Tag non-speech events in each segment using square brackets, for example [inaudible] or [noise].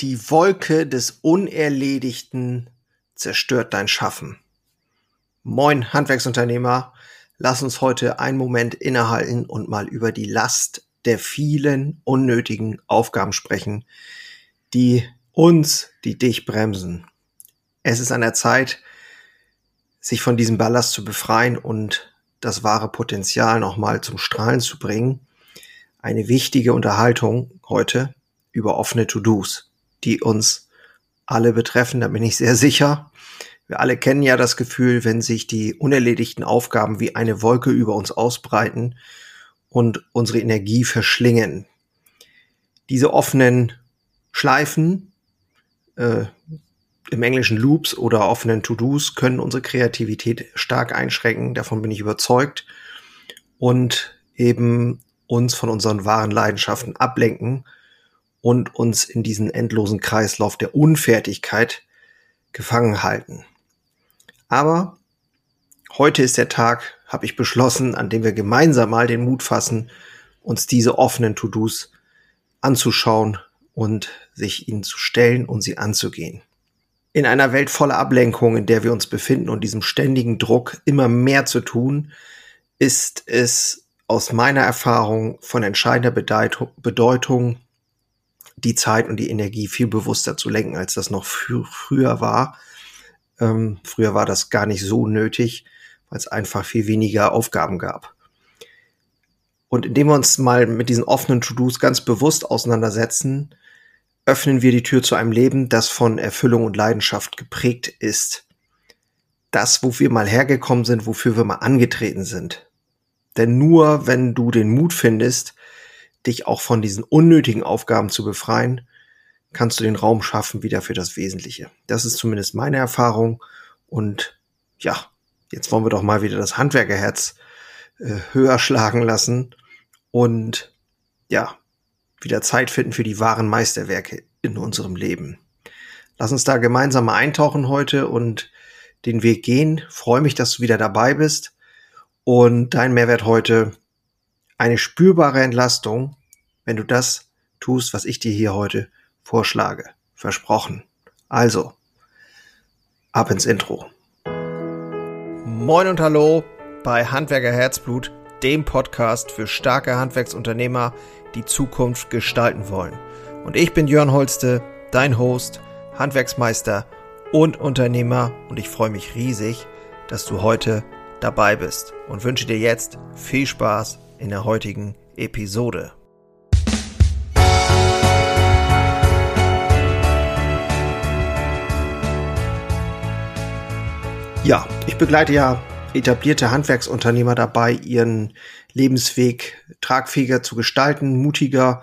Die Wolke des Unerledigten zerstört dein Schaffen. Moin, Handwerksunternehmer. Lass uns heute einen Moment innehalten und mal über die Last der vielen unnötigen Aufgaben sprechen, die uns, die dich bremsen. Es ist an der Zeit, sich von diesem Ballast zu befreien und das wahre Potenzial nochmal zum Strahlen zu bringen. Eine wichtige Unterhaltung heute über offene To-Dos die uns alle betreffen, da bin ich sehr sicher. Wir alle kennen ja das Gefühl, wenn sich die unerledigten Aufgaben wie eine Wolke über uns ausbreiten und unsere Energie verschlingen. Diese offenen Schleifen, äh, im Englischen Loops oder offenen To-Dos können unsere Kreativität stark einschränken, davon bin ich überzeugt, und eben uns von unseren wahren Leidenschaften ablenken und uns in diesen endlosen Kreislauf der Unfertigkeit gefangen halten. Aber heute ist der Tag, habe ich beschlossen, an dem wir gemeinsam mal den Mut fassen, uns diese offenen To-Dos anzuschauen und sich ihnen zu stellen und sie anzugehen. In einer Welt voller Ablenkung, in der wir uns befinden und diesem ständigen Druck, immer mehr zu tun, ist es aus meiner Erfahrung von entscheidender Bedeutung, die Zeit und die Energie viel bewusster zu lenken, als das noch fr früher war. Ähm, früher war das gar nicht so nötig, weil es einfach viel weniger Aufgaben gab. Und indem wir uns mal mit diesen offenen To-Dos ganz bewusst auseinandersetzen, öffnen wir die Tür zu einem Leben, das von Erfüllung und Leidenschaft geprägt ist. Das, wo wir mal hergekommen sind, wofür wir mal angetreten sind. Denn nur wenn du den Mut findest, dich auch von diesen unnötigen Aufgaben zu befreien, kannst du den Raum schaffen wieder für das Wesentliche. Das ist zumindest meine Erfahrung. Und ja, jetzt wollen wir doch mal wieder das Handwerkerherz äh, höher schlagen lassen und ja, wieder Zeit finden für die wahren Meisterwerke in unserem Leben. Lass uns da gemeinsam mal eintauchen heute und den Weg gehen. Freue mich, dass du wieder dabei bist. Und dein Mehrwert heute eine spürbare Entlastung, wenn du das tust, was ich dir hier heute vorschlage. Versprochen. Also, ab ins Intro. Moin und hallo bei Handwerker Herzblut, dem Podcast für starke Handwerksunternehmer, die Zukunft gestalten wollen. Und ich bin Jörn Holste, dein Host, Handwerksmeister und Unternehmer und ich freue mich riesig, dass du heute dabei bist und wünsche dir jetzt viel Spaß in der heutigen Episode. Ja, ich begleite ja etablierte Handwerksunternehmer dabei, ihren Lebensweg tragfähiger zu gestalten, mutiger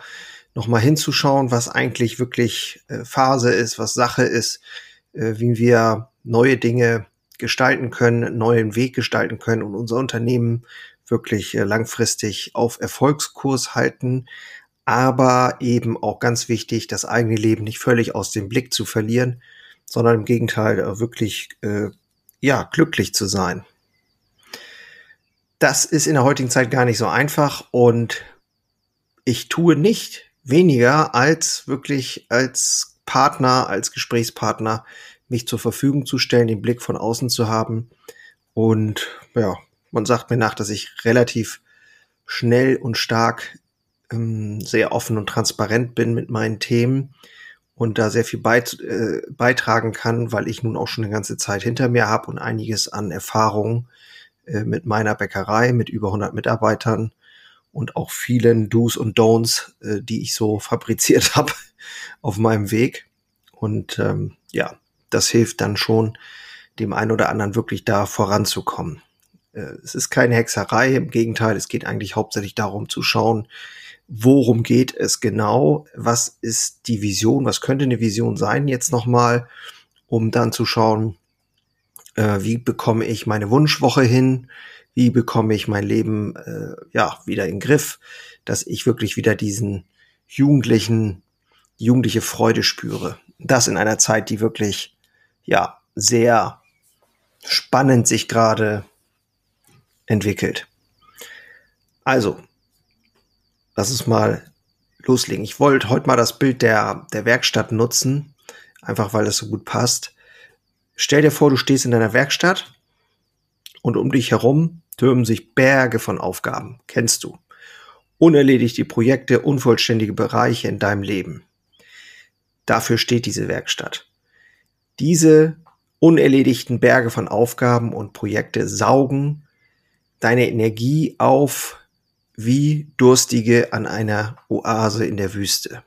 nochmal hinzuschauen, was eigentlich wirklich äh, Phase ist, was Sache ist, äh, wie wir neue Dinge gestalten können, neuen Weg gestalten können und unser Unternehmen wirklich äh, langfristig auf Erfolgskurs halten, aber eben auch ganz wichtig, das eigene Leben nicht völlig aus dem Blick zu verlieren, sondern im Gegenteil wirklich äh, ja glücklich zu sein. Das ist in der heutigen Zeit gar nicht so einfach und ich tue nicht weniger als wirklich als Partner, als Gesprächspartner mich zur Verfügung zu stellen, den Blick von außen zu haben und ja, man sagt mir nach, dass ich relativ schnell und stark ähm, sehr offen und transparent bin mit meinen Themen und da sehr viel beit, äh, beitragen kann, weil ich nun auch schon eine ganze Zeit hinter mir habe und einiges an Erfahrungen äh, mit meiner Bäckerei mit über 100 Mitarbeitern und auch vielen Do's und Don'ts, äh, die ich so [laughs] fabriziert habe auf meinem Weg. Und ähm, ja, das hilft dann schon, dem einen oder anderen wirklich da voranzukommen. Äh, es ist keine Hexerei, im Gegenteil, es geht eigentlich hauptsächlich darum zu schauen, worum geht es genau, was ist die Vision, was könnte eine Vision sein jetzt nochmal, um dann zu schauen, äh, wie bekomme ich meine Wunschwoche hin, wie bekomme ich mein Leben äh, ja wieder in den Griff, dass ich wirklich wieder diesen jugendlichen, jugendliche Freude spüre. Das in einer Zeit, die wirklich ja sehr spannend sich gerade entwickelt. Also, lass uns mal loslegen. Ich wollte heute mal das Bild der, der Werkstatt nutzen, einfach weil das so gut passt. Stell dir vor, du stehst in deiner Werkstatt und um dich herum türmen sich Berge von Aufgaben. Kennst du? Unerledigte Projekte, unvollständige Bereiche in deinem Leben. Dafür steht diese Werkstatt. Diese unerledigten Berge von Aufgaben und Projekte saugen deine Energie auf wie Durstige an einer Oase in der Wüste.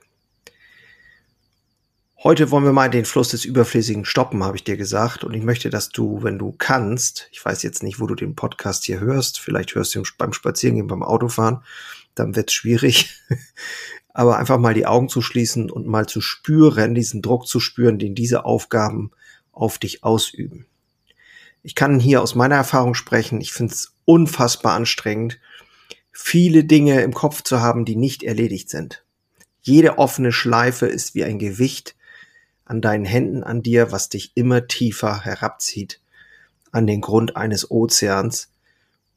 Heute wollen wir mal den Fluss des Überflüssigen stoppen, habe ich dir gesagt. Und ich möchte, dass du, wenn du kannst, ich weiß jetzt nicht, wo du den Podcast hier hörst, vielleicht hörst du ihn beim Spazierengehen, beim Autofahren, dann wird es schwierig. [laughs] Aber einfach mal die Augen zu schließen und mal zu spüren, diesen Druck zu spüren, den diese Aufgaben auf dich ausüben. Ich kann hier aus meiner Erfahrung sprechen. Ich finde es unfassbar anstrengend, viele Dinge im Kopf zu haben, die nicht erledigt sind. Jede offene Schleife ist wie ein Gewicht an deinen Händen an dir, was dich immer tiefer herabzieht an den Grund eines Ozeans.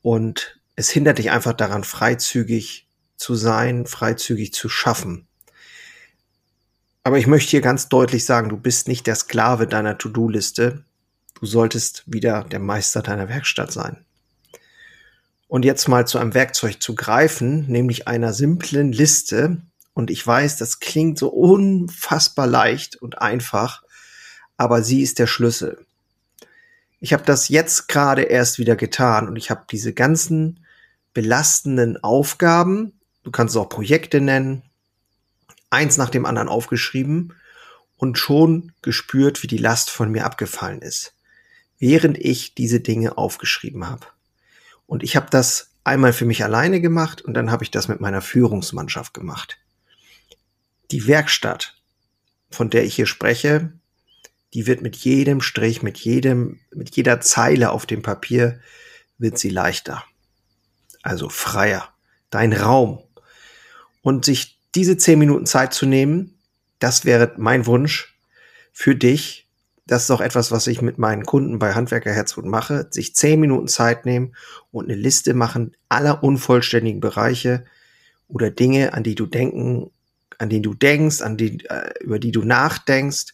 Und es hindert dich einfach daran, freizügig zu sein, freizügig zu schaffen. Aber ich möchte hier ganz deutlich sagen, du bist nicht der Sklave deiner To-Do-Liste. Du solltest wieder der Meister deiner Werkstatt sein. Und jetzt mal zu einem Werkzeug zu greifen, nämlich einer simplen Liste. Und ich weiß, das klingt so unfassbar leicht und einfach, aber sie ist der Schlüssel. Ich habe das jetzt gerade erst wieder getan und ich habe diese ganzen belastenden Aufgaben, du kannst es auch Projekte nennen, eins nach dem anderen aufgeschrieben und schon gespürt, wie die Last von mir abgefallen ist, während ich diese Dinge aufgeschrieben habe. Und ich habe das einmal für mich alleine gemacht und dann habe ich das mit meiner Führungsmannschaft gemacht. Die Werkstatt, von der ich hier spreche, die wird mit jedem Strich, mit jedem, mit jeder Zeile auf dem Papier wird sie leichter. Also freier. Dein Raum. Und sich diese zehn Minuten Zeit zu nehmen, das wäre mein Wunsch für dich. Das ist auch etwas, was ich mit meinen Kunden bei Handwerker Herzgut mache. Sich zehn Minuten Zeit nehmen und eine Liste machen aller unvollständigen Bereiche oder Dinge, an die du denken, an denen du denkst, an die, äh, über die du nachdenkst,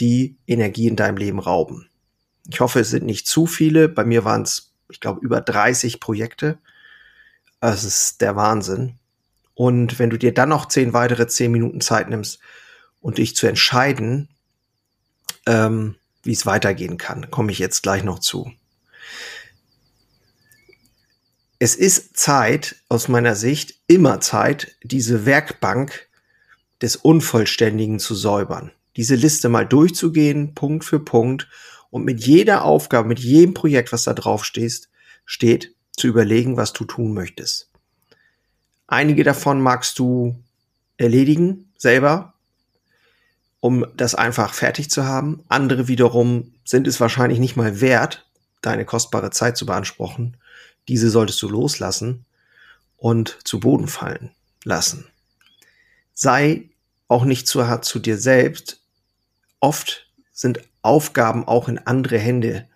die Energie in deinem Leben rauben. Ich hoffe, es sind nicht zu viele. Bei mir waren es, ich glaube, über 30 Projekte. Es ist der Wahnsinn. Und wenn du dir dann noch zehn weitere zehn Minuten Zeit nimmst und dich zu entscheiden, ähm, wie es weitergehen kann, komme ich jetzt gleich noch zu. Es ist Zeit, aus meiner Sicht, immer Zeit, diese Werkbank des Unvollständigen zu säubern. Diese Liste mal durchzugehen, Punkt für Punkt, und mit jeder Aufgabe, mit jedem Projekt, was da drauf steht, steht, zu überlegen, was du tun möchtest. Einige davon magst du erledigen selber, um das einfach fertig zu haben. Andere wiederum sind es wahrscheinlich nicht mal wert, deine kostbare Zeit zu beanspruchen. Diese solltest du loslassen und zu Boden fallen lassen. Sei auch nicht zu hart zu dir selbst. Oft sind Aufgaben auch in andere Hände,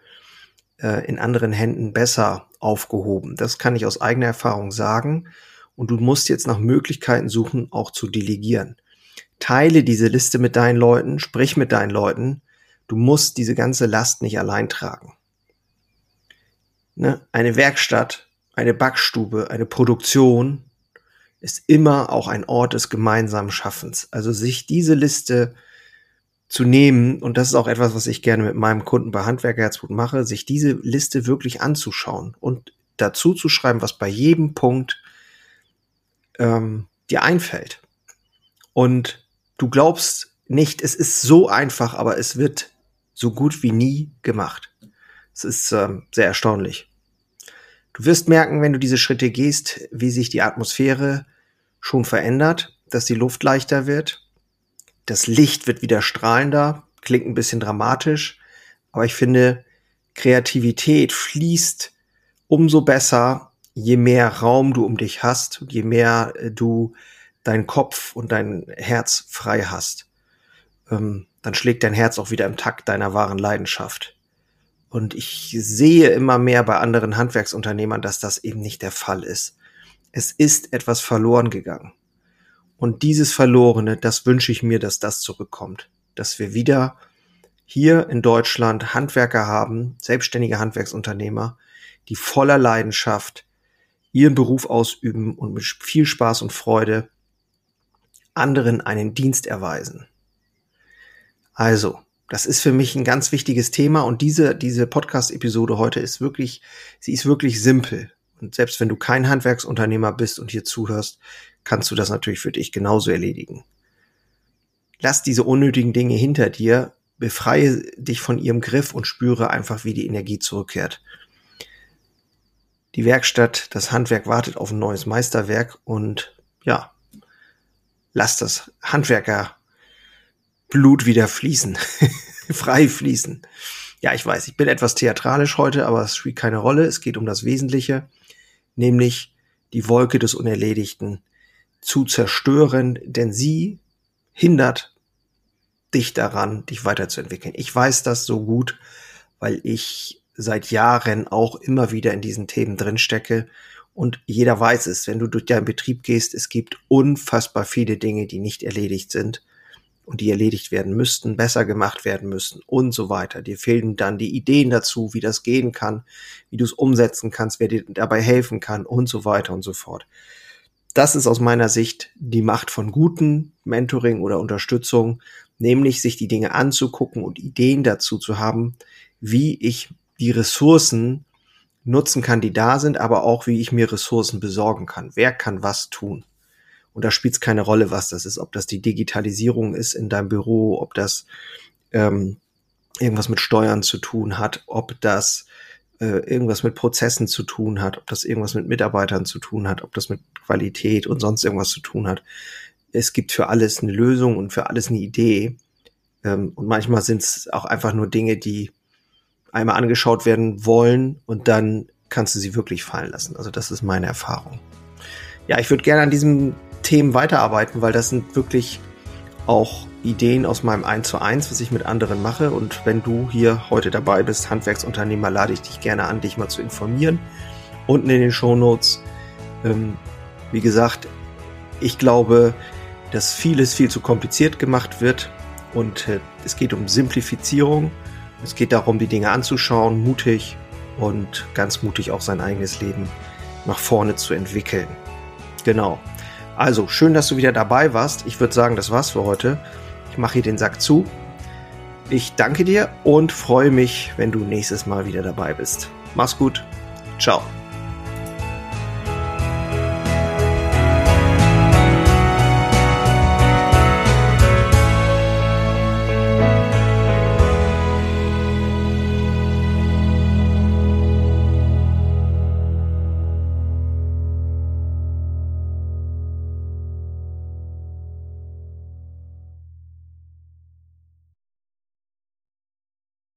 äh, in anderen Händen besser aufgehoben. Das kann ich aus eigener Erfahrung sagen und du musst jetzt nach Möglichkeiten suchen, auch zu delegieren. Teile diese Liste mit deinen Leuten, sprich mit deinen Leuten. Du musst diese ganze Last nicht allein tragen. Ne? Eine Werkstatt, eine Backstube, eine Produktion ist immer auch ein Ort des gemeinsamen Schaffens. Also sich diese Liste zu nehmen, und das ist auch etwas, was ich gerne mit meinem Kunden bei Handwerkerherzblut mache, sich diese Liste wirklich anzuschauen und dazu zu schreiben, was bei jedem Punkt ähm, dir einfällt. Und du glaubst nicht, es ist so einfach, aber es wird so gut wie nie gemacht. Es ist ähm, sehr erstaunlich. Du wirst merken, wenn du diese Schritte gehst, wie sich die Atmosphäre schon verändert, dass die Luft leichter wird. Das Licht wird wieder strahlender, klingt ein bisschen dramatisch, aber ich finde, Kreativität fließt umso besser, je mehr Raum du um dich hast, je mehr äh, du deinen Kopf und dein Herz frei hast, ähm, dann schlägt dein Herz auch wieder im Takt deiner wahren Leidenschaft. Und ich sehe immer mehr bei anderen Handwerksunternehmern, dass das eben nicht der Fall ist. Es ist etwas verloren gegangen. Und dieses Verlorene, das wünsche ich mir, dass das zurückkommt. Dass wir wieder hier in Deutschland Handwerker haben, selbstständige Handwerksunternehmer, die voller Leidenschaft ihren Beruf ausüben und mit viel Spaß und Freude anderen einen Dienst erweisen. Also, das ist für mich ein ganz wichtiges Thema und diese, diese Podcast-Episode heute ist wirklich, sie ist wirklich simpel. Und selbst wenn du kein Handwerksunternehmer bist und hier zuhörst, kannst du das natürlich für dich genauso erledigen. Lass diese unnötigen Dinge hinter dir, befreie dich von ihrem Griff und spüre einfach, wie die Energie zurückkehrt. Die Werkstatt, das Handwerk wartet auf ein neues Meisterwerk und ja, lass das Handwerkerblut wieder fließen, [laughs] frei fließen. Ja, ich weiß, ich bin etwas theatralisch heute, aber es spielt keine Rolle. Es geht um das Wesentliche, nämlich die Wolke des Unerledigten zu zerstören, denn sie hindert dich daran, dich weiterzuentwickeln. Ich weiß das so gut, weil ich seit Jahren auch immer wieder in diesen Themen drinstecke und jeder weiß es, wenn du durch deinen Betrieb gehst, es gibt unfassbar viele Dinge, die nicht erledigt sind und die erledigt werden müssten, besser gemacht werden müssen und so weiter. Dir fehlen dann die Ideen dazu, wie das gehen kann, wie du es umsetzen kannst, wer dir dabei helfen kann und so weiter und so fort das ist aus meiner Sicht die Macht von guten Mentoring oder Unterstützung, nämlich sich die Dinge anzugucken und Ideen dazu zu haben, wie ich die Ressourcen nutzen kann, die da sind, aber auch wie ich mir Ressourcen besorgen kann. Wer kann was tun? Und da spielt es keine Rolle, was das ist, ob das die Digitalisierung ist in deinem Büro, ob das ähm, irgendwas mit Steuern zu tun hat, ob das äh, irgendwas mit Prozessen zu tun hat, ob das irgendwas mit Mitarbeitern zu tun hat, ob das mit Qualität und sonst irgendwas zu tun hat. Es gibt für alles eine Lösung und für alles eine Idee. Ähm, und manchmal sind es auch einfach nur Dinge, die einmal angeschaut werden wollen und dann kannst du sie wirklich fallen lassen. Also das ist meine Erfahrung. Ja, ich würde gerne an diesen Themen weiterarbeiten, weil das sind wirklich auch Ideen aus meinem 1 zu 1, was ich mit anderen mache. Und wenn du hier heute dabei bist, Handwerksunternehmer, lade ich dich gerne an, dich mal zu informieren. Unten in den Show Notes. Ähm, wie gesagt, ich glaube, dass vieles viel zu kompliziert gemacht wird und äh, es geht um Simplifizierung. Es geht darum, die Dinge anzuschauen, mutig und ganz mutig auch sein eigenes Leben nach vorne zu entwickeln. Genau. Also, schön, dass du wieder dabei warst. Ich würde sagen, das war's für heute. Ich mache hier den Sack zu. Ich danke dir und freue mich, wenn du nächstes Mal wieder dabei bist. Mach's gut. Ciao.